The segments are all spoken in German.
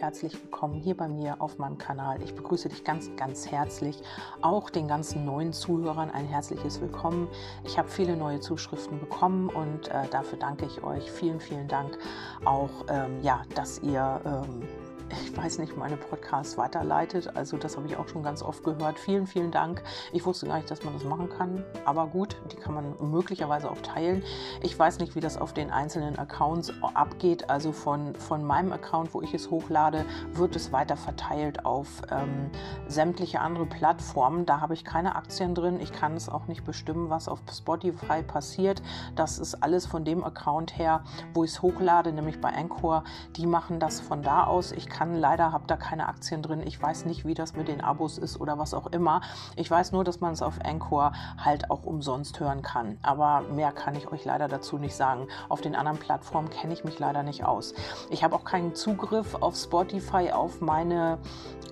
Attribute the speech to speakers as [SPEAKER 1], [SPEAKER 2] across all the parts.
[SPEAKER 1] herzlich willkommen hier bei mir auf meinem Kanal. Ich begrüße dich ganz, ganz herzlich. Auch den ganzen neuen Zuhörern ein herzliches Willkommen. Ich habe viele neue Zuschriften bekommen und äh, dafür danke ich euch. Vielen, vielen Dank auch, ähm, ja, dass ihr ähm, ich weiß nicht, meine Podcasts weiterleitet. Also das habe ich auch schon ganz oft gehört. Vielen, vielen Dank. Ich wusste gar nicht, dass man das machen kann. Aber gut, die kann man möglicherweise auch teilen. Ich weiß nicht, wie das auf den einzelnen Accounts abgeht. Also von, von meinem Account, wo ich es hochlade, wird es weiter verteilt auf ähm, sämtliche andere Plattformen. Da habe ich keine Aktien drin. Ich kann es auch nicht bestimmen, was auf Spotify passiert. Das ist alles von dem Account her, wo ich es hochlade, nämlich bei Anchor. Die machen das von da aus. Ich kann leider, habe da keine Aktien drin. Ich weiß nicht, wie das mit den Abos ist oder was auch immer. Ich weiß nur, dass man es auf Anchor halt auch umsonst hören kann. Aber mehr kann ich euch leider dazu nicht sagen. Auf den anderen Plattformen kenne ich mich leider nicht aus. Ich habe auch keinen Zugriff auf Spotify auf meine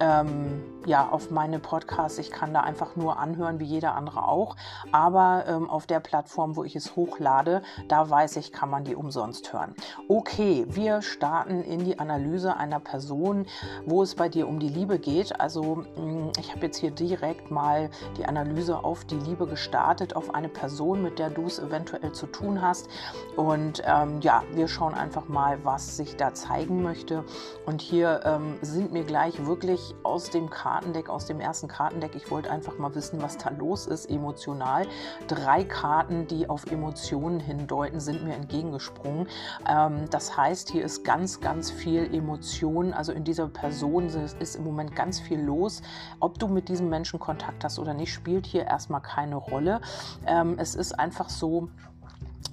[SPEAKER 1] ähm, ja, auf meine Podcasts. Ich kann da einfach nur anhören, wie jeder andere auch. Aber ähm, auf der Plattform, wo ich es hochlade, da weiß ich, kann man die umsonst hören. Okay, wir starten in die Analyse einer Person, wo es bei dir um die Liebe geht. Also mm, ich habe jetzt hier direkt mal die Analyse auf die Liebe gestartet, auf eine Person, mit der du es eventuell zu tun hast. Und ähm, ja, wir schauen einfach mal, was sich da zeigen möchte. Und hier ähm, sind mir gleich wirklich aus dem Karten Kartendeck, aus dem ersten Kartendeck. Ich wollte einfach mal wissen, was da los ist emotional. Drei Karten, die auf Emotionen hindeuten, sind mir entgegengesprungen. Ähm, das heißt, hier ist ganz, ganz viel Emotion. Also in dieser Person ist im Moment ganz viel los. Ob du mit diesem Menschen Kontakt hast oder nicht, spielt hier erstmal keine Rolle. Ähm, es ist einfach so,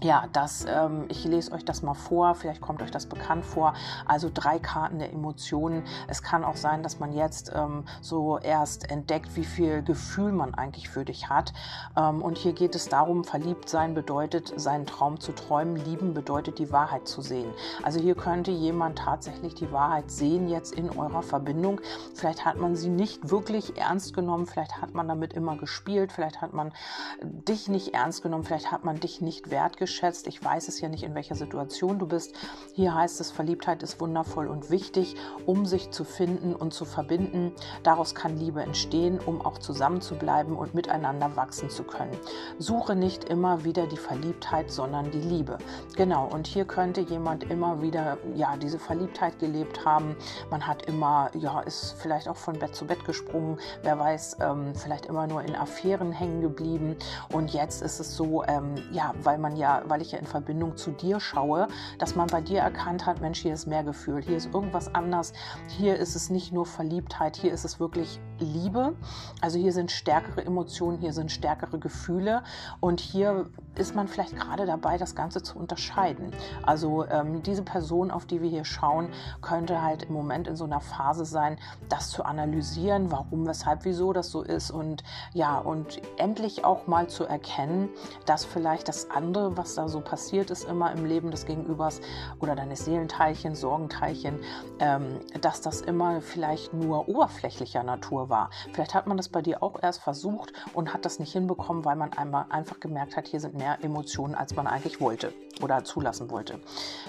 [SPEAKER 1] ja, das, ähm, ich lese euch das mal vor, vielleicht kommt euch das bekannt vor. Also drei Karten der Emotionen. Es kann auch sein, dass man jetzt ähm, so erst entdeckt, wie viel Gefühl man eigentlich für dich hat. Ähm, und hier geht es darum, verliebt sein bedeutet, seinen Traum zu träumen, lieben bedeutet, die Wahrheit zu sehen. Also hier könnte jemand tatsächlich die Wahrheit sehen jetzt in eurer Verbindung. Vielleicht hat man sie nicht wirklich ernst genommen, vielleicht hat man damit immer gespielt, vielleicht hat man dich nicht ernst genommen, vielleicht hat man dich nicht wertgeschätzt wertgeschätzt. Ich weiß es ja nicht, in welcher Situation du bist. Hier heißt es, Verliebtheit ist wundervoll und wichtig, um sich zu finden und zu verbinden. Daraus kann Liebe entstehen, um auch zusammen zu bleiben und miteinander wachsen zu können. Suche nicht immer wieder die Verliebtheit, sondern die Liebe. Genau, und hier könnte jemand immer wieder ja, diese Verliebtheit gelebt haben. Man hat immer, ja, ist vielleicht auch von Bett zu Bett gesprungen, wer weiß, ähm, vielleicht immer nur in Affären hängen geblieben. Und jetzt ist es so, ähm, ja, weil man ja weil ich ja in Verbindung zu dir schaue, dass man bei dir erkannt hat, Mensch, hier ist mehr Gefühl, hier ist irgendwas anders, hier ist es nicht nur Verliebtheit, hier ist es wirklich Liebe. Also hier sind stärkere Emotionen, hier sind stärkere Gefühle und hier ist man vielleicht gerade dabei, das Ganze zu unterscheiden. Also ähm, diese Person, auf die wir hier schauen, könnte halt im Moment in so einer Phase sein, das zu analysieren, warum, weshalb, wieso das so ist und ja, und endlich auch mal zu erkennen, dass vielleicht das andere, was da so passiert ist, immer im Leben des Gegenübers oder deines Seelenteilchen, Sorgenteilchen, ähm, dass das immer vielleicht nur oberflächlicher Natur war. Vielleicht hat man das bei dir auch erst versucht und hat das nicht hinbekommen, weil man einmal einfach gemerkt hat, hier sind mehr Emotionen, als man eigentlich wollte oder zulassen wollte.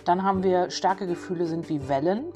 [SPEAKER 1] Dann haben wir starke Gefühle sind wie Wellen.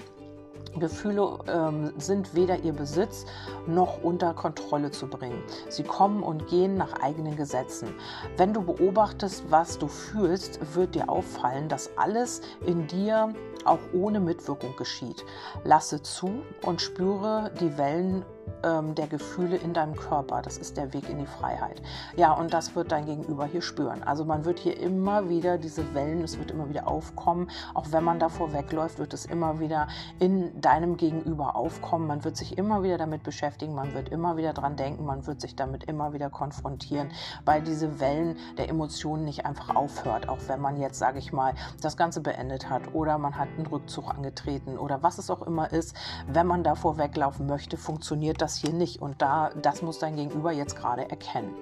[SPEAKER 1] Gefühle ähm, sind weder ihr Besitz noch unter Kontrolle zu bringen. Sie kommen und gehen nach eigenen Gesetzen. Wenn du beobachtest, was du fühlst, wird dir auffallen, dass alles in dir auch ohne Mitwirkung geschieht. Lasse zu und spüre die Wellen ähm, der Gefühle in deinem Körper. Das ist der Weg in die Freiheit. Ja, und das wird dein Gegenüber hier spüren. Also man wird hier immer wieder diese Wellen, es wird immer wieder aufkommen. Auch wenn man davor wegläuft, wird es immer wieder in deinem Gegenüber aufkommen. Man wird sich immer wieder damit beschäftigen, man wird immer wieder dran denken, man wird sich damit immer wieder konfrontieren, weil diese Wellen der Emotionen nicht einfach aufhört, auch wenn man jetzt, sage ich mal, das Ganze beendet hat oder man hat einen Rückzug angetreten oder was es auch immer ist. Wenn man davor weglaufen möchte, funktioniert das hier nicht. Und da, das muss dein Gegenüber jetzt gerade erkennen.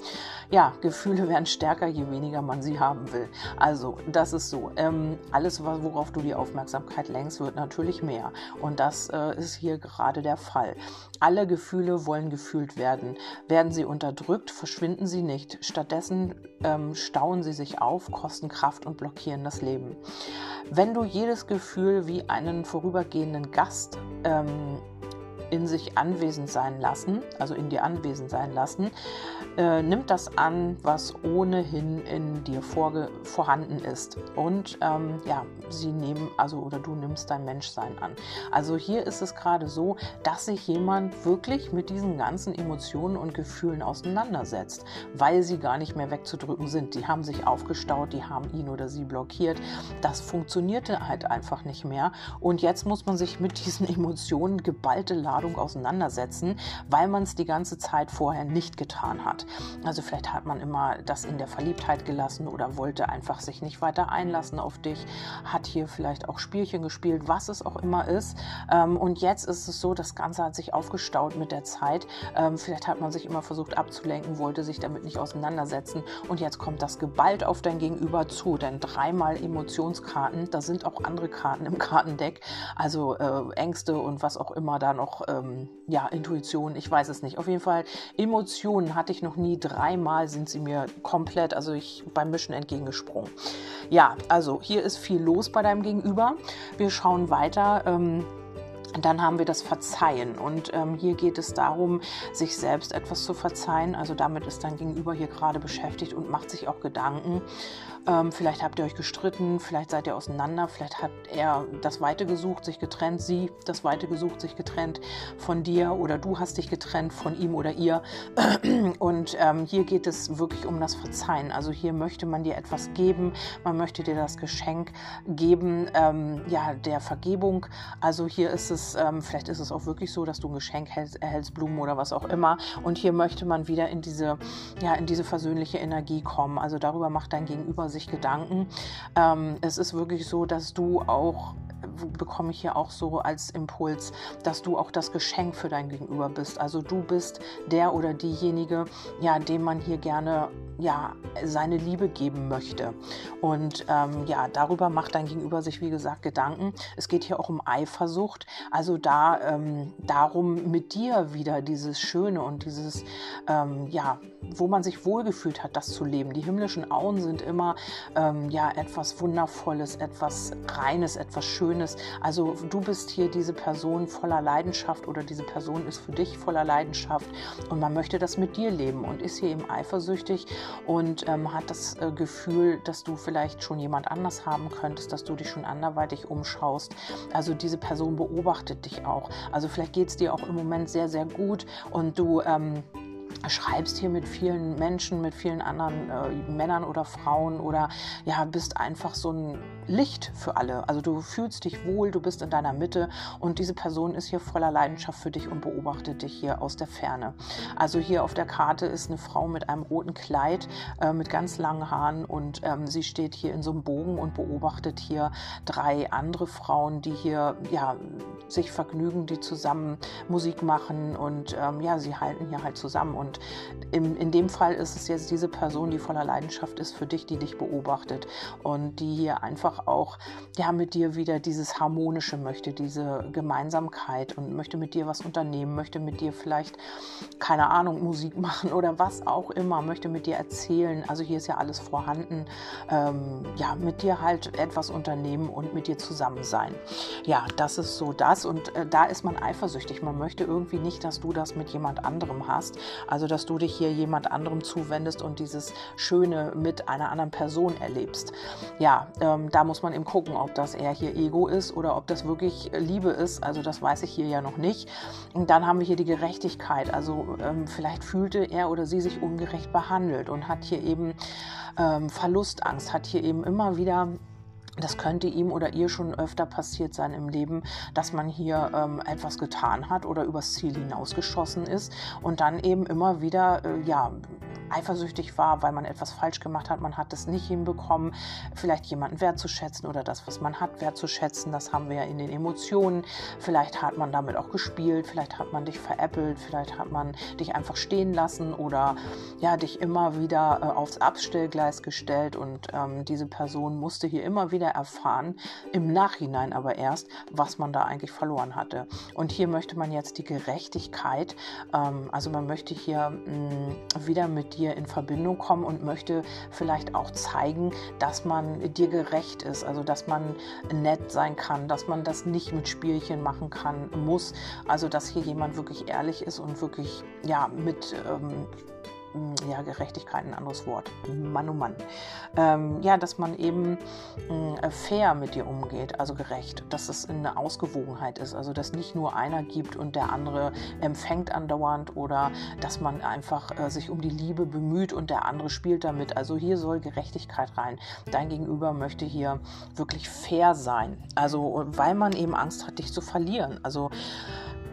[SPEAKER 1] Ja, Gefühle werden stärker, je weniger man sie haben will. Also, das ist so. Ähm, alles, worauf du die Aufmerksamkeit lenkst, wird natürlich mehr. Und das äh, ist hier gerade der Fall. Alle Gefühle wollen gefühlt werden. Werden sie unterdrückt, verschwinden sie nicht. Stattdessen ähm, stauen sie sich auf, kosten Kraft und blockieren das Leben. Wenn du jedes Gefühl wie einen vorübergehenden Gast ähm, in sich anwesend sein lassen, also in dir anwesend sein lassen, äh, nimmt das an, was ohnehin in dir vorhanden ist. Und ähm, ja, sie nehmen, also oder du nimmst dein Menschsein an. Also hier ist es gerade so, dass sich jemand wirklich mit diesen ganzen Emotionen und Gefühlen auseinandersetzt, weil sie gar nicht mehr wegzudrücken sind. Die haben sich aufgestaut, die haben ihn oder sie blockiert. Das funktionierte halt einfach nicht mehr. Und jetzt muss man sich mit diesen Emotionen geballte Ladung auseinandersetzen, weil man es die ganze Zeit vorher nicht getan hat. Also vielleicht hat man immer das in der Verliebtheit gelassen oder wollte einfach sich nicht weiter einlassen auf dich, hat hier vielleicht auch Spielchen gespielt, was es auch immer ist. Ähm, und jetzt ist es so, das Ganze hat sich aufgestaut mit der Zeit. Ähm, vielleicht hat man sich immer versucht abzulenken, wollte sich damit nicht auseinandersetzen. Und jetzt kommt das geballt auf dein Gegenüber zu. Denn dreimal Emotionskarten, da sind auch andere Karten im Kartendeck, also äh, Ängste und was auch immer da noch, ähm, ja, Intuition, ich weiß es nicht. Auf jeden Fall, Emotionen hatte ich noch nie. Dreimal sind sie mir komplett, also ich beim Mischen entgegengesprungen. Ja, also hier ist viel los bei deinem Gegenüber. Wir schauen weiter. Ähm, dann haben wir das Verzeihen und ähm, hier geht es darum, sich selbst etwas zu verzeihen. Also damit ist dein Gegenüber hier gerade beschäftigt und macht sich auch Gedanken. Ähm, vielleicht habt ihr euch gestritten, vielleicht seid ihr auseinander, vielleicht hat er das Weite gesucht, sich getrennt, sie das Weite gesucht, sich getrennt von dir oder du hast dich getrennt von ihm oder ihr. Und ähm, hier geht es wirklich um das Verzeihen. Also hier möchte man dir etwas geben, man möchte dir das Geschenk geben, ähm, ja, der Vergebung. Also hier ist es, ähm, vielleicht ist es auch wirklich so, dass du ein Geschenk hältst, erhältst, Blumen oder was auch immer. Und hier möchte man wieder in diese, ja, in diese versöhnliche Energie kommen. Also darüber macht dein Gegenüber sich Gedanken. Ähm, es ist wirklich so, dass du auch bekomme ich hier auch so als Impuls, dass du auch das Geschenk für dein Gegenüber bist. Also du bist der oder diejenige, ja, dem man hier gerne ja seine Liebe geben möchte. Und ähm, ja, darüber macht dein Gegenüber sich wie gesagt Gedanken. Es geht hier auch um Eifersucht. Also da ähm, darum mit dir wieder dieses Schöne und dieses ähm, ja, wo man sich wohlgefühlt hat, das zu leben. Die himmlischen Auen sind immer ähm, ja etwas Wundervolles, etwas Reines, etwas Schönes Schönes. Also du bist hier diese Person voller Leidenschaft oder diese Person ist für dich voller Leidenschaft und man möchte das mit dir leben und ist hier eben eifersüchtig und ähm, hat das äh, Gefühl, dass du vielleicht schon jemand anders haben könntest, dass du dich schon anderweitig umschaust. Also diese Person beobachtet dich auch. Also vielleicht geht es dir auch im Moment sehr, sehr gut und du ähm, schreibst hier mit vielen Menschen, mit vielen anderen äh, Männern oder Frauen oder ja, bist einfach so ein Licht für alle. Also du fühlst dich wohl, du bist in deiner Mitte und diese Person ist hier voller Leidenschaft für dich und beobachtet dich hier aus der Ferne. Also hier auf der Karte ist eine Frau mit einem roten Kleid, äh, mit ganz langen Haaren und ähm, sie steht hier in so einem Bogen und beobachtet hier drei andere Frauen, die hier ja sich vergnügen, die zusammen Musik machen und ähm, ja, sie halten hier halt zusammen und in, in dem Fall ist es jetzt diese Person, die voller Leidenschaft ist für dich, die dich beobachtet und die hier einfach auch ja, mit dir wieder dieses Harmonische möchte, diese Gemeinsamkeit und möchte mit dir was unternehmen, möchte mit dir vielleicht, keine Ahnung, Musik machen oder was auch immer, möchte mit dir erzählen. Also hier ist ja alles vorhanden. Ähm, ja, mit dir halt etwas unternehmen und mit dir zusammen sein. Ja, das ist so das und äh, da ist man eifersüchtig. Man möchte irgendwie nicht, dass du das mit jemand anderem hast. Also, dass du dich hier jemand anderem zuwendest und dieses Schöne mit einer anderen Person erlebst. Ja, ähm, da muss man eben gucken, ob das eher hier Ego ist oder ob das wirklich Liebe ist. Also, das weiß ich hier ja noch nicht. Und dann haben wir hier die Gerechtigkeit. Also, ähm, vielleicht fühlte er oder sie sich ungerecht behandelt und hat hier eben ähm, Verlustangst, hat hier eben immer wieder das könnte ihm oder ihr schon öfter passiert sein im Leben, dass man hier ähm, etwas getan hat oder übers Ziel hinausgeschossen ist und dann eben immer wieder äh, ja, eifersüchtig war, weil man etwas falsch gemacht hat, man hat es nicht hinbekommen, vielleicht jemanden wertzuschätzen oder das, was man hat, wertzuschätzen. Das haben wir ja in den Emotionen. Vielleicht hat man damit auch gespielt, vielleicht hat man dich veräppelt, vielleicht hat man dich einfach stehen lassen oder ja, dich immer wieder äh, aufs Abstellgleis gestellt und ähm, diese Person musste hier immer wieder erfahren, im Nachhinein aber erst, was man da eigentlich verloren hatte. Und hier möchte man jetzt die Gerechtigkeit, ähm, also man möchte hier mh, mm, wieder mit dir dir in Verbindung kommen und möchte vielleicht auch zeigen, dass man dir gerecht ist, also dass man nett sein kann, dass man das nicht mit Spielchen machen kann, muss. Also dass hier jemand wirklich ehrlich ist und wirklich ja mit ähm, ja, Gerechtigkeit ein anderes Wort. Mann, oh Mann. Ähm, ja, dass man eben äh, fair mit dir umgeht, also gerecht, dass es eine Ausgewogenheit ist, also dass nicht nur einer gibt und der andere empfängt andauernd oder dass man einfach äh, sich um die Liebe bemüht und der andere spielt damit. Also hier soll Gerechtigkeit rein. Dein Gegenüber möchte hier wirklich fair sein, also weil man eben Angst hat, dich zu verlieren. Also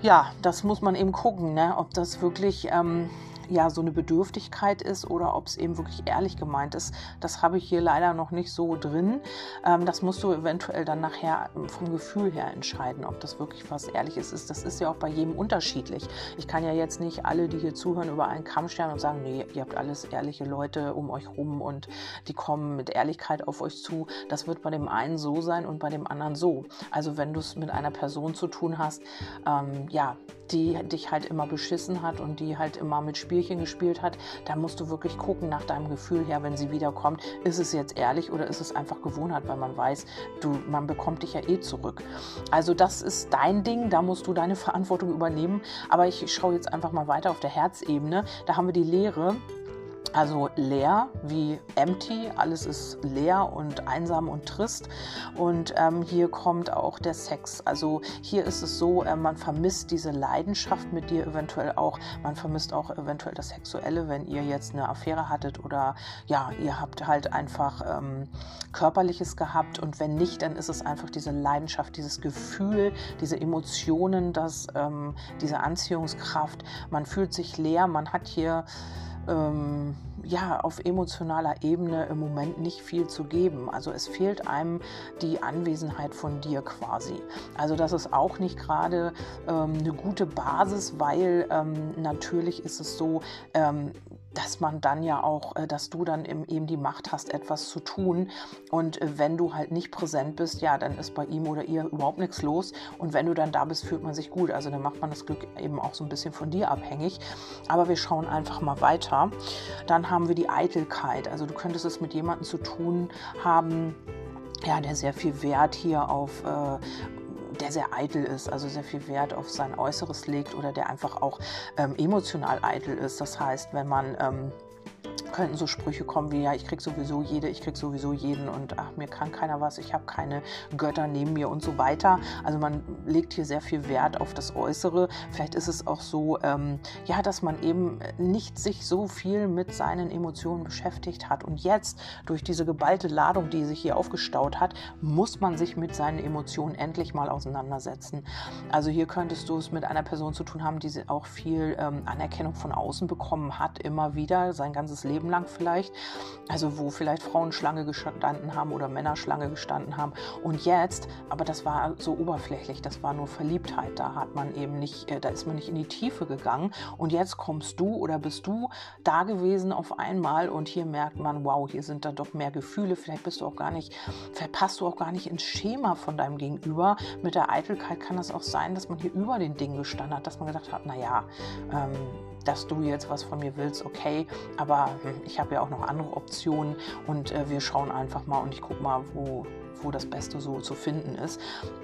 [SPEAKER 1] ja, das muss man eben gucken, ne? ob das wirklich ähm, ja so eine Bedürftigkeit ist oder ob es eben wirklich ehrlich gemeint ist. Das habe ich hier leider noch nicht so drin. Ähm, das musst du eventuell dann nachher vom Gefühl her entscheiden, ob das wirklich was Ehrliches ist. Das ist ja auch bei jedem unterschiedlich. Ich kann ja jetzt nicht alle, die hier zuhören, über einen Kamm stellen und sagen, nee, ihr habt alles ehrliche Leute um euch rum und die kommen mit Ehrlichkeit auf euch zu. Das wird bei dem einen so sein und bei dem anderen so. Also wenn du es mit einer Person zu tun hast, ähm, ja, die dich halt immer beschissen hat und die halt immer mit Spielchen gespielt hat, da musst du wirklich gucken nach deinem Gefühl her, wenn sie wiederkommt, ist es jetzt ehrlich oder ist es einfach Gewohnheit, weil man weiß, du, man bekommt dich ja eh zurück. Also das ist dein Ding, da musst du deine Verantwortung übernehmen. Aber ich schaue jetzt einfach mal weiter auf der Herzebene. Da haben wir die Lehre. Also leer wie empty, alles ist leer und einsam und trist. Und ähm, hier kommt auch der Sex. Also hier ist es so, äh, man vermisst diese Leidenschaft mit dir eventuell auch. Man vermisst auch eventuell das Sexuelle, wenn ihr jetzt eine Affäre hattet oder ja, ihr habt halt einfach ähm, Körperliches gehabt. Und wenn nicht, dann ist es einfach diese Leidenschaft, dieses Gefühl, diese Emotionen, das, ähm, diese Anziehungskraft. Man fühlt sich leer, man hat hier ähm, ja, auf emotionaler Ebene im Moment nicht viel zu geben. Also es fehlt einem die Anwesenheit von dir quasi. Also das ist auch nicht gerade ähm, eine gute Basis, weil ähm, natürlich ist es so, ähm, dass man dann ja auch, äh, dass du dann eben die Macht hast, etwas zu tun. Und äh, wenn du halt nicht präsent bist, ja, dann ist bei ihm oder ihr überhaupt nichts los. Und wenn du dann da bist, fühlt man sich gut. Also dann macht man das Glück eben auch so ein bisschen von dir abhängig. Aber wir schauen einfach mal weiter. Dann haben wir die Eitelkeit. Also du könntest es mit jemandem zu tun haben, ja, der sehr viel Wert hier auf äh, der sehr eitel ist, also sehr viel Wert auf sein Äußeres legt oder der einfach auch ähm, emotional eitel ist. Das heißt, wenn man ähm, könnten so Sprüche kommen wie, ja, ich krieg sowieso jede, ich krieg sowieso jeden und ach, mir kann keiner was, ich habe keine Götter neben mir und so weiter. Also man legt hier sehr viel Wert auf das Äußere. Vielleicht ist es auch so, ähm, ja, dass man eben nicht sich so viel mit seinen Emotionen beschäftigt hat. Und jetzt, durch diese geballte Ladung, die sich hier aufgestaut hat, muss man sich mit seinen Emotionen endlich mal auseinandersetzen. Also hier könntest du es mit einer Person zu tun haben, die auch viel ähm, Anerkennung von außen bekommen hat, immer wieder, sein ganzes Leben Leben lang vielleicht. Also wo vielleicht Frauen Schlange gestanden haben oder Männer Schlange gestanden haben. Und jetzt, aber das war so oberflächlich, das war nur Verliebtheit. Da hat man eben nicht, äh, da ist man nicht in die Tiefe gegangen. Und jetzt kommst du oder bist du da gewesen auf einmal und hier merkt man, wow, hier sind da doch mehr Gefühle. Vielleicht bist du auch gar nicht, vielleicht passt du auch gar nicht ins Schema von deinem Gegenüber. Mit der Eitelkeit kann es auch sein, dass man hier über den Dingen gestanden hat, dass man gedacht hat, naja, ähm, dass du jetzt was von mir willst, okay, aber hm, ich habe ja auch noch andere Optionen und äh, wir schauen einfach mal und ich gucke mal, wo, wo das Beste so zu finden ist.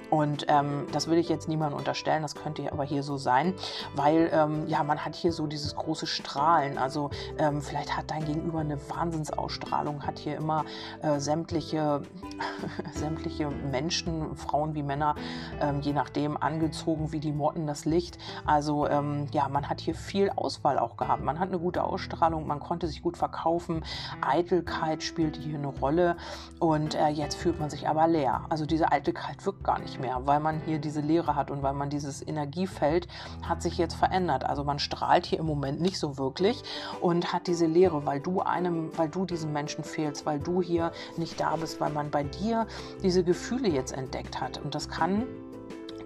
[SPEAKER 1] Und ähm, das will ich jetzt niemandem unterstellen, das könnte aber hier so sein, weil ähm, ja, man hat hier so dieses große Strahlen. Also ähm, vielleicht hat dein Gegenüber eine Wahnsinnsausstrahlung, hat hier immer äh, sämtliche, sämtliche Menschen, Frauen wie Männer, ähm, je nachdem angezogen wie die Motten das Licht. Also ähm, ja, man hat hier viel Auswahl auch gehabt. Man hat eine gute Ausstrahlung, man konnte sich gut verkaufen. Eitelkeit spielte hier eine Rolle und äh, jetzt fühlt man sich aber leer. Also diese Eitelkeit wirkt gar nicht mehr, weil man hier diese Leere hat und weil man dieses Energiefeld hat sich jetzt verändert. Also man strahlt hier im Moment nicht so wirklich und hat diese Leere, weil du einem, weil du diesem Menschen fehlst, weil du hier nicht da bist, weil man bei dir diese Gefühle jetzt entdeckt hat. Und das kann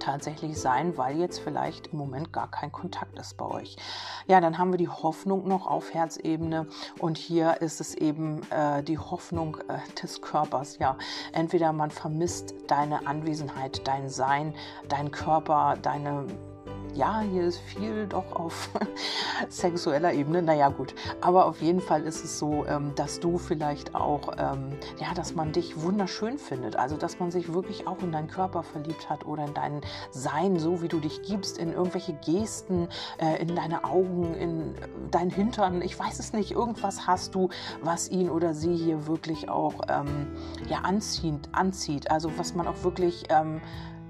[SPEAKER 1] tatsächlich sein, weil jetzt vielleicht im Moment gar kein Kontakt ist bei euch. Ja, dann haben wir die Hoffnung noch auf Herzebene und hier ist es eben äh, die Hoffnung äh, des Körpers. Ja, entweder man vermisst deine Anwesenheit, dein Sein, dein Körper, deine ja, hier ist viel doch auf sexueller Ebene. Naja, gut. Aber auf jeden Fall ist es so, ähm, dass du vielleicht auch, ähm, ja, dass man dich wunderschön findet. Also, dass man sich wirklich auch in deinen Körper verliebt hat oder in dein Sein, so wie du dich gibst, in irgendwelche Gesten, äh, in deine Augen, in dein Hintern. Ich weiß es nicht. Irgendwas hast du, was ihn oder sie hier wirklich auch ähm, ja, anzieht, anzieht. Also, was man auch wirklich ähm,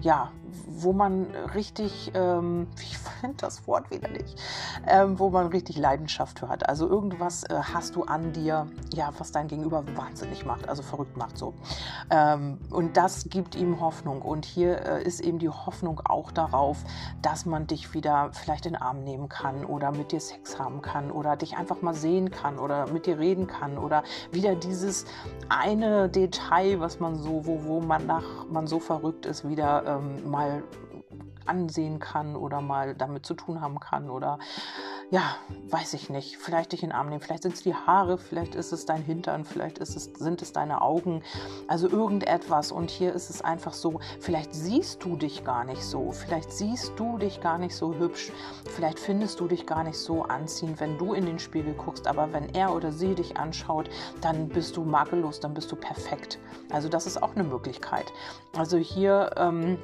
[SPEAKER 1] ja, wo man richtig, ähm, ich finde das Wort wieder nicht, ähm, wo man richtig Leidenschaft für hat. Also irgendwas äh, hast du an dir, ja, was dein Gegenüber wahnsinnig macht, also verrückt macht so. Ähm, und das gibt ihm Hoffnung. Und hier äh, ist eben die Hoffnung auch darauf, dass man dich wieder vielleicht in den Arm nehmen kann oder mit dir Sex haben kann oder dich einfach mal sehen kann oder mit dir reden kann oder wieder dieses eine Detail, was man so, wo, wo man nach man so verrückt ist, wieder ähm, mal ansehen kann oder mal damit zu tun haben kann oder ja, weiß ich nicht, vielleicht dich in den Arm nehmen, vielleicht sind es die Haare, vielleicht ist es dein Hintern, vielleicht ist es, sind es deine Augen, also irgendetwas. Und hier ist es einfach so, vielleicht siehst du dich gar nicht so, vielleicht siehst du dich gar nicht so hübsch, vielleicht findest du dich gar nicht so anziehend, wenn du in den Spiegel guckst, aber wenn er oder sie dich anschaut, dann bist du makellos, dann bist du perfekt. Also das ist auch eine Möglichkeit. Also hier ähm,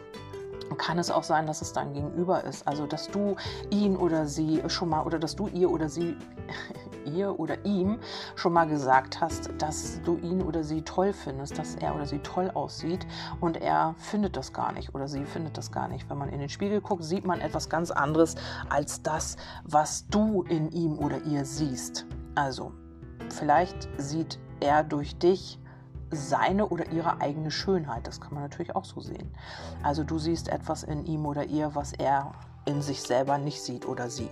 [SPEAKER 1] kann es auch sein, dass es dein Gegenüber ist. Also, dass du ihn oder sie schon mal oder dass du ihr oder sie ihr oder ihm schon mal gesagt hast, dass du ihn oder sie toll findest, dass er oder sie toll aussieht und er findet das gar nicht oder sie findet das gar nicht. Wenn man in den Spiegel guckt, sieht man etwas ganz anderes als das, was du in ihm oder ihr siehst. Also, vielleicht sieht er durch dich seine oder ihre eigene Schönheit. Das kann man natürlich auch so sehen. Also du siehst etwas in ihm oder ihr, was er in sich selber nicht sieht oder sie.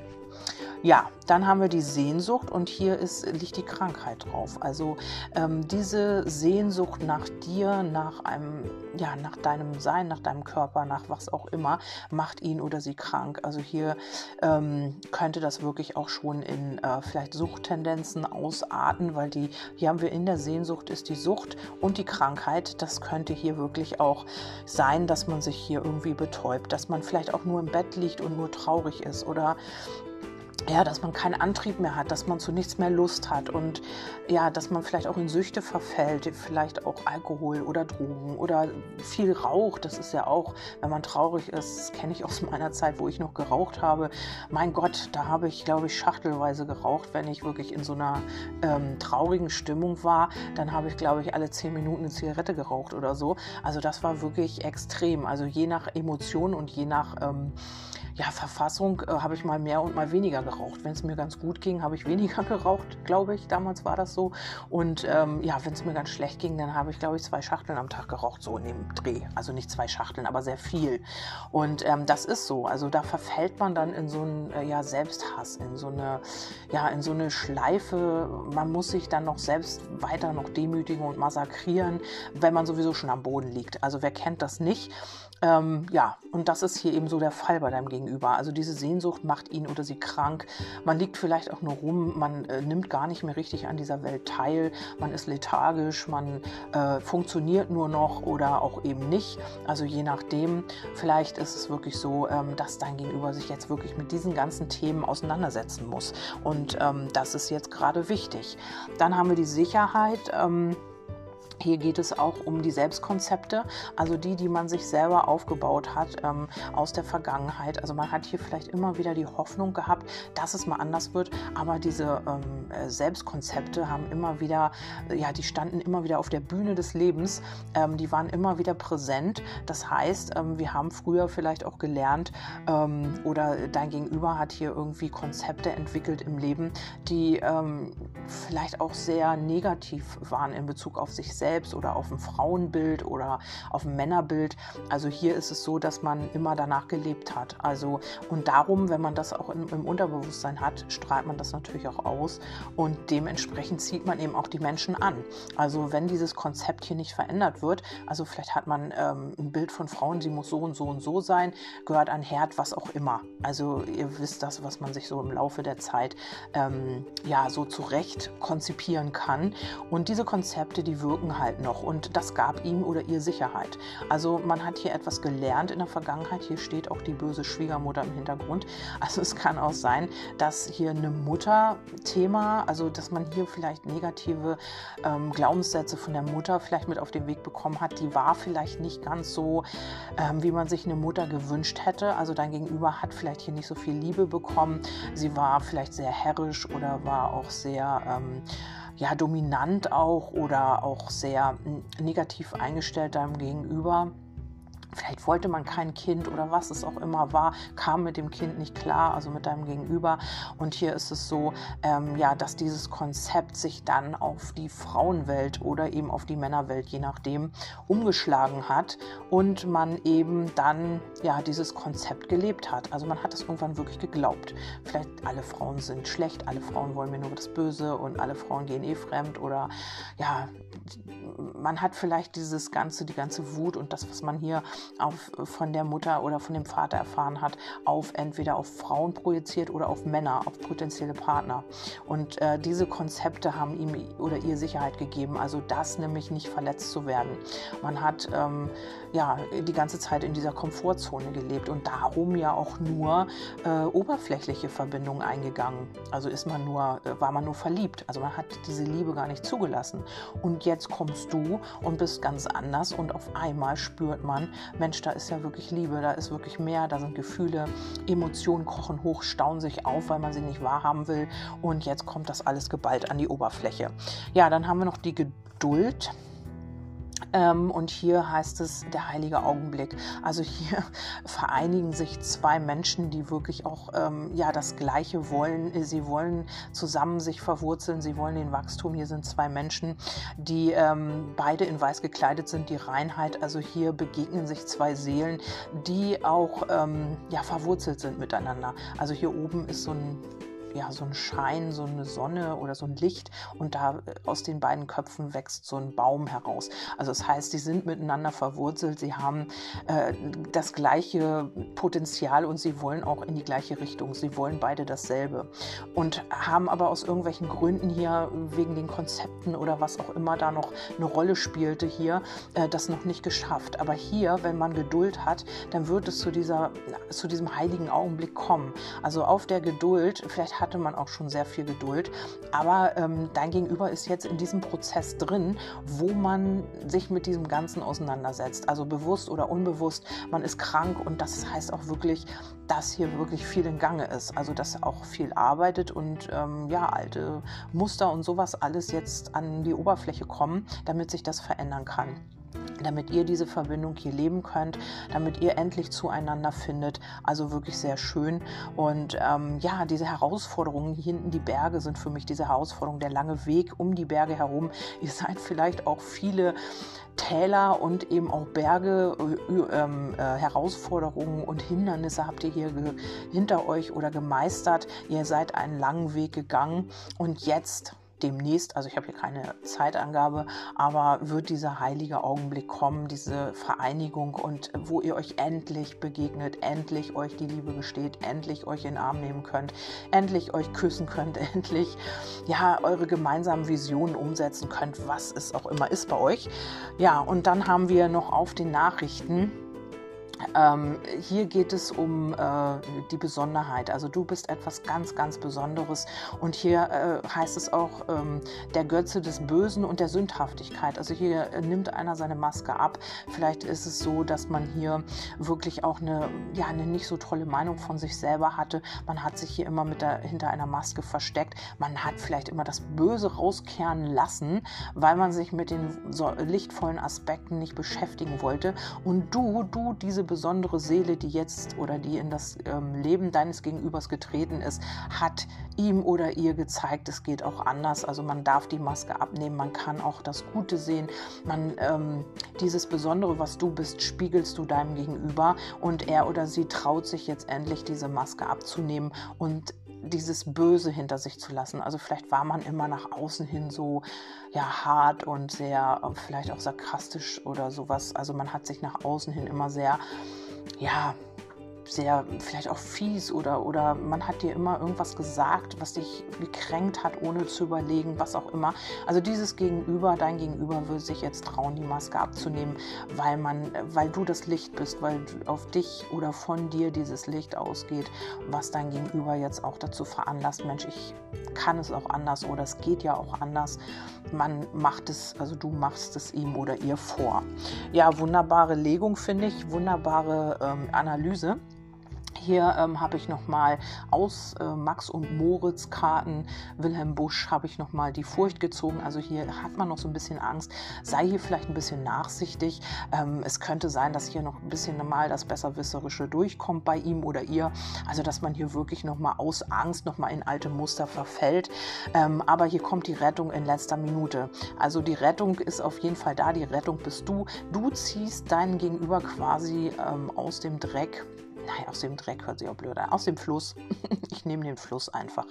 [SPEAKER 1] Ja, dann haben wir die Sehnsucht und hier ist, liegt die Krankheit drauf. Also ähm, diese Sehnsucht nach dir, nach einem, ja, nach deinem Sein, nach deinem Körper, nach was auch immer, macht ihn oder sie krank. Also hier ähm, könnte das wirklich auch schon in äh, vielleicht Suchttendenzen ausarten, weil die, hier haben wir in der Sehnsucht ist die Sucht und die Krankheit. Das könnte hier wirklich auch sein, dass man sich hier irgendwie betäubt, dass man vielleicht auch nur im Bett liegt und nur traurig ist oder ja, dass man keinen Antrieb mehr hat, dass man zu nichts mehr Lust hat und ja, dass man vielleicht auch in Süchte verfällt, vielleicht auch Alkohol oder Drogen oder viel raucht. Das ist ja auch, wenn man traurig ist, kenne ich aus meiner Zeit, wo ich noch geraucht habe. Mein Gott, da habe ich, glaube ich, schachtelweise geraucht, wenn ich wirklich in so einer ähm, traurigen Stimmung war. Dann habe ich, glaube ich, alle zehn Minuten eine Zigarette geraucht oder so. Also das war wirklich extrem. Also je nach Emotion und je nach ähm, ja, Verfassung äh, habe ich mal mehr und mal weniger geraucht. Wenn es mir ganz gut ging, habe ich weniger geraucht, glaube ich. Damals war das so. Und ähm, ja, wenn es mir ganz schlecht ging, dann habe ich, glaube ich, zwei Schachteln am Tag geraucht, so in dem Dreh. Also nicht zwei Schachteln, aber sehr viel. Und ähm, das ist so. Also da verfällt man dann in so einen äh, ja, Selbsthass, in so eine, ja, in so eine Schleife. Man muss sich dann noch selbst weiter noch demütigen und massakrieren, wenn man sowieso schon am Boden liegt. Also wer kennt das nicht? Ähm, ja, und das ist hier eben so der Fall bei deinem Gegenüber. Also diese Sehnsucht macht ihn oder sie krank. Man liegt vielleicht auch nur rum, man äh, nimmt gar nicht mehr richtig an dieser Welt teil, man ist lethargisch, man äh, funktioniert nur noch oder auch eben nicht. Also je nachdem, vielleicht ist es wirklich so, ähm, dass dein Gegenüber sich jetzt wirklich mit diesen ganzen Themen auseinandersetzen muss. Und ähm, das ist jetzt gerade wichtig. Dann haben wir die Sicherheit. Ähm, hier geht es auch um die Selbstkonzepte, also die, die man sich selber aufgebaut hat ähm, aus der Vergangenheit. Also man hat hier vielleicht immer wieder die Hoffnung gehabt, dass es mal anders wird, aber diese ähm, äh, Selbstkonzepte haben immer wieder, ja, die standen immer wieder auf der Bühne des Lebens, ähm, die waren immer wieder präsent. Das heißt, ähm, wir haben früher vielleicht auch gelernt ähm, oder dein Gegenüber hat hier irgendwie Konzepte entwickelt im Leben, die ähm, vielleicht auch sehr negativ waren in Bezug auf sich selbst selbst oder auf ein Frauenbild oder auf ein Männerbild. Also hier ist es so, dass man immer danach gelebt hat. Also und darum, wenn man das auch im, im Unterbewusstsein hat, strahlt man das natürlich auch aus und dementsprechend zieht man eben auch die Menschen an. Also wenn dieses Konzept hier nicht verändert wird, also vielleicht hat man ähm, ein Bild von Frauen, sie muss so und so und so sein, gehört an Herd, was auch immer. Also ihr wisst das, was man sich so im Laufe der Zeit ähm, ja so zurecht konzipieren kann. Und diese Konzepte, die wirken halt noch und das gab ihm oder ihr Sicherheit. Also man hat hier etwas gelernt in der Vergangenheit. Hier steht auch die böse Schwiegermutter im Hintergrund. Also es kann auch sein, dass hier eine Mutter-Thema, also dass man hier vielleicht negative ähm, Glaubenssätze von der Mutter vielleicht mit auf den Weg bekommen hat. Die war vielleicht nicht ganz so, ähm, wie man sich eine Mutter gewünscht hätte. Also dein Gegenüber hat vielleicht hier nicht so viel Liebe bekommen. Sie war vielleicht sehr herrisch oder war auch sehr ähm, ja, dominant auch oder auch sehr negativ eingestellt deinem Gegenüber. Vielleicht wollte man kein Kind oder was es auch immer war, kam mit dem Kind nicht klar, also mit deinem Gegenüber. Und hier ist es so, ähm, ja, dass dieses Konzept sich dann auf die Frauenwelt oder eben auf die Männerwelt, je nachdem, umgeschlagen hat und man eben dann ja dieses Konzept gelebt hat. Also man hat es irgendwann wirklich geglaubt. Vielleicht alle Frauen sind schlecht, alle Frauen wollen mir nur das Böse und alle Frauen gehen eh fremd oder ja, man hat vielleicht dieses ganze, die ganze Wut und das, was man hier auf, von der Mutter oder von dem Vater erfahren hat, auf entweder auf Frauen projiziert oder auf Männer, auf potenzielle Partner. Und äh, diese Konzepte haben ihm oder ihr Sicherheit gegeben, also das nämlich nicht verletzt zu werden. Man hat ähm, ja die ganze Zeit in dieser Komfortzone gelebt und darum ja auch nur äh, oberflächliche Verbindungen eingegangen. Also ist man nur, äh, war man nur verliebt. Also man hat diese Liebe gar nicht zugelassen. Und jetzt kommst du und bist ganz anders und auf einmal spürt man, Mensch, da ist ja wirklich Liebe, da ist wirklich mehr, da sind Gefühle, Emotionen kochen hoch, stauen sich auf, weil man sie nicht wahrhaben will. Und jetzt kommt das alles geballt an die Oberfläche. Ja, dann haben wir noch die Geduld. Ähm, und hier heißt es der heilige Augenblick. Also hier vereinigen sich zwei Menschen, die wirklich auch ähm, ja, das Gleiche wollen. Sie wollen zusammen sich verwurzeln, sie wollen den Wachstum. Hier sind zwei Menschen, die ähm, beide in weiß gekleidet sind, die Reinheit. Also hier begegnen sich zwei Seelen, die auch ähm, ja, verwurzelt sind miteinander. Also hier oben ist so ein ja, so ein Schein, so eine Sonne oder so ein Licht und da äh, aus den beiden Köpfen wächst so ein Baum heraus. Also das heißt, sie sind miteinander verwurzelt, sie haben äh, das gleiche Potenzial und sie wollen auch in die gleiche Richtung. Sie wollen beide dasselbe und haben aber aus irgendwelchen Gründen hier wegen den Konzepten oder was auch immer da noch eine Rolle spielte hier, äh, das noch nicht geschafft. Aber hier, wenn man Geduld hat, dann wird es zu, dieser, zu diesem heiligen Augenblick kommen. Also auf der Geduld, vielleicht hat hatte man auch schon sehr viel Geduld. Aber ähm, dein Gegenüber ist jetzt in diesem Prozess drin, wo man sich mit diesem Ganzen auseinandersetzt. Also bewusst oder unbewusst, man ist krank und das heißt auch wirklich, dass hier wirklich viel in Gange ist. Also dass auch viel arbeitet und ähm, ja, alte Muster und sowas alles jetzt an die Oberfläche kommen, damit sich das verändern kann damit ihr diese Verbindung hier leben könnt, damit ihr endlich zueinander findet. Also wirklich sehr schön. Und ähm, ja, diese Herausforderungen hier hinten, die Berge sind für mich diese Herausforderung, der lange Weg um die Berge herum. Ihr seid vielleicht auch viele Täler und eben auch Berge, äh, äh, Herausforderungen und Hindernisse habt ihr hier hinter euch oder gemeistert. Ihr seid einen langen Weg gegangen und jetzt demnächst, also ich habe hier keine Zeitangabe, aber wird dieser heilige Augenblick kommen, diese Vereinigung und wo ihr euch endlich begegnet, endlich euch die Liebe gesteht, endlich euch in den Arm nehmen könnt, endlich euch küssen könnt, endlich ja eure gemeinsamen Visionen umsetzen könnt, was es auch immer ist bei euch. Ja, und dann haben wir noch auf den Nachrichten ähm, hier geht es um äh, die Besonderheit. Also du bist etwas ganz, ganz Besonderes. Und hier äh, heißt es auch ähm, der Götze des Bösen und der Sündhaftigkeit. Also hier äh, nimmt einer seine Maske ab. Vielleicht ist es so, dass man hier wirklich auch eine, ja, eine nicht so tolle Meinung von sich selber hatte. Man hat sich hier immer mit der, hinter einer Maske versteckt. Man hat vielleicht immer das Böse rauskehren lassen, weil man sich mit den so lichtvollen Aspekten nicht beschäftigen wollte. Und du, du, diese besondere Seele, die jetzt oder die in das ähm, Leben deines Gegenübers getreten ist, hat ihm oder ihr gezeigt, es geht auch anders. Also man darf die Maske abnehmen, man kann auch das Gute sehen. Man ähm, dieses Besondere, was du bist, spiegelst du deinem Gegenüber und er oder sie traut sich jetzt endlich diese Maske abzunehmen und dieses Böse hinter sich zu lassen. Also vielleicht war man immer nach außen hin so ja hart und sehr äh, vielleicht auch sarkastisch oder sowas. Also man hat sich nach außen hin immer sehr ja sehr, vielleicht auch fies oder, oder man hat dir immer irgendwas gesagt, was dich gekränkt hat, ohne zu überlegen, was auch immer. Also dieses Gegenüber, dein Gegenüber würde sich jetzt trauen, die Maske abzunehmen, weil man, weil du das Licht bist, weil auf dich oder von dir dieses Licht ausgeht, was dein Gegenüber jetzt auch dazu veranlasst, Mensch, ich kann es auch anders oder es geht ja auch anders. Man macht es, also du machst es ihm oder ihr vor. Ja, wunderbare Legung finde ich, wunderbare ähm, Analyse. Hier ähm, habe ich nochmal aus äh, Max und Moritz Karten Wilhelm Busch habe ich nochmal die Furcht gezogen. Also hier hat man noch so ein bisschen Angst. Sei hier vielleicht ein bisschen nachsichtig. Ähm, es könnte sein, dass hier noch ein bisschen mal das Besserwisserische durchkommt bei ihm oder ihr. Also dass man hier wirklich nochmal aus Angst nochmal in alte Muster verfällt. Ähm, aber hier kommt die Rettung in letzter Minute. Also die Rettung ist auf jeden Fall da. Die Rettung bist du. Du ziehst deinen Gegenüber quasi ähm, aus dem Dreck nein, aus dem Dreck hört sich auch blöd an, aus dem Fluss. ich nehme den Fluss einfach.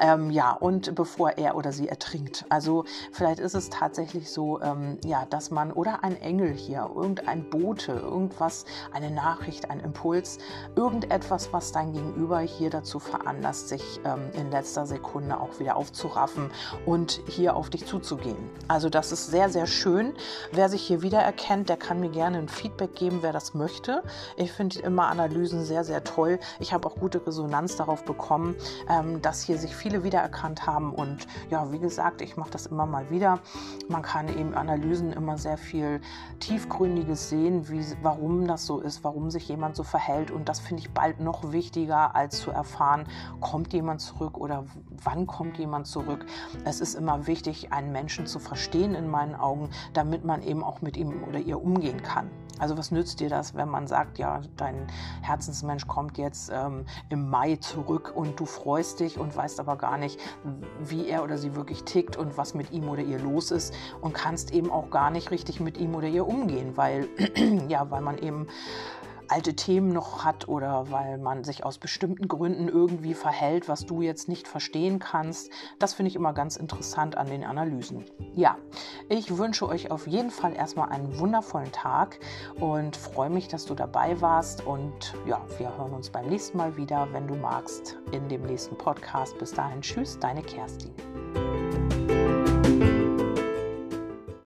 [SPEAKER 1] Ähm, ja, und bevor er oder sie ertrinkt. Also vielleicht ist es tatsächlich so, ähm, ja, dass man oder ein Engel hier, irgendein Bote, irgendwas, eine Nachricht, ein Impuls, irgendetwas, was dein Gegenüber hier dazu veranlasst, sich ähm, in letzter Sekunde auch wieder aufzuraffen und hier auf dich zuzugehen. Also das ist sehr, sehr schön. Wer sich hier wiedererkennt, der kann mir gerne ein Feedback geben, wer das möchte. Ich finde immer Analysen Analysen sehr, sehr toll. Ich habe auch gute Resonanz darauf bekommen, ähm, dass hier sich viele wiedererkannt haben. Und ja, wie gesagt, ich mache das immer mal wieder. Man kann eben Analysen immer sehr viel tiefgründiges sehen, wie, warum das so ist, warum sich jemand so verhält. Und das finde ich bald noch wichtiger, als zu erfahren, kommt jemand zurück oder wann kommt jemand zurück. Es ist immer wichtig, einen Menschen zu verstehen in meinen Augen, damit man eben auch mit ihm oder ihr umgehen kann. Also was nützt dir das, wenn man sagt, ja, dein Herzensmensch kommt jetzt ähm, im Mai zurück und du freust dich und weißt aber gar nicht, wie er oder sie wirklich tickt und was mit ihm oder ihr los ist und kannst eben auch gar nicht richtig mit ihm oder ihr umgehen, weil ja, weil man eben alte Themen noch hat oder weil man sich aus bestimmten Gründen irgendwie verhält, was du jetzt nicht verstehen kannst. Das finde ich immer ganz interessant an den Analysen. Ja, ich wünsche euch auf jeden Fall erstmal einen wundervollen Tag und freue mich, dass du dabei warst. Und ja, wir hören uns beim nächsten Mal wieder, wenn du magst, in dem nächsten Podcast. Bis dahin, tschüss, deine Kerstin.